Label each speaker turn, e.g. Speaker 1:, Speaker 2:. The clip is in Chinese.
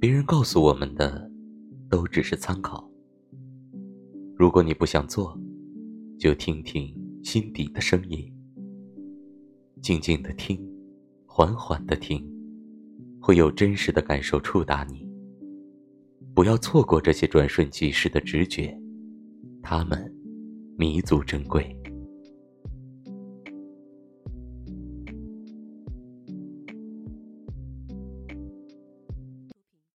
Speaker 1: 别人告诉我们的都只是参考。如果你不想做就听听心底的声音静静的听缓缓的听会有真实的感受触达你。不要错过这些转瞬即逝的直觉它们弥足珍贵。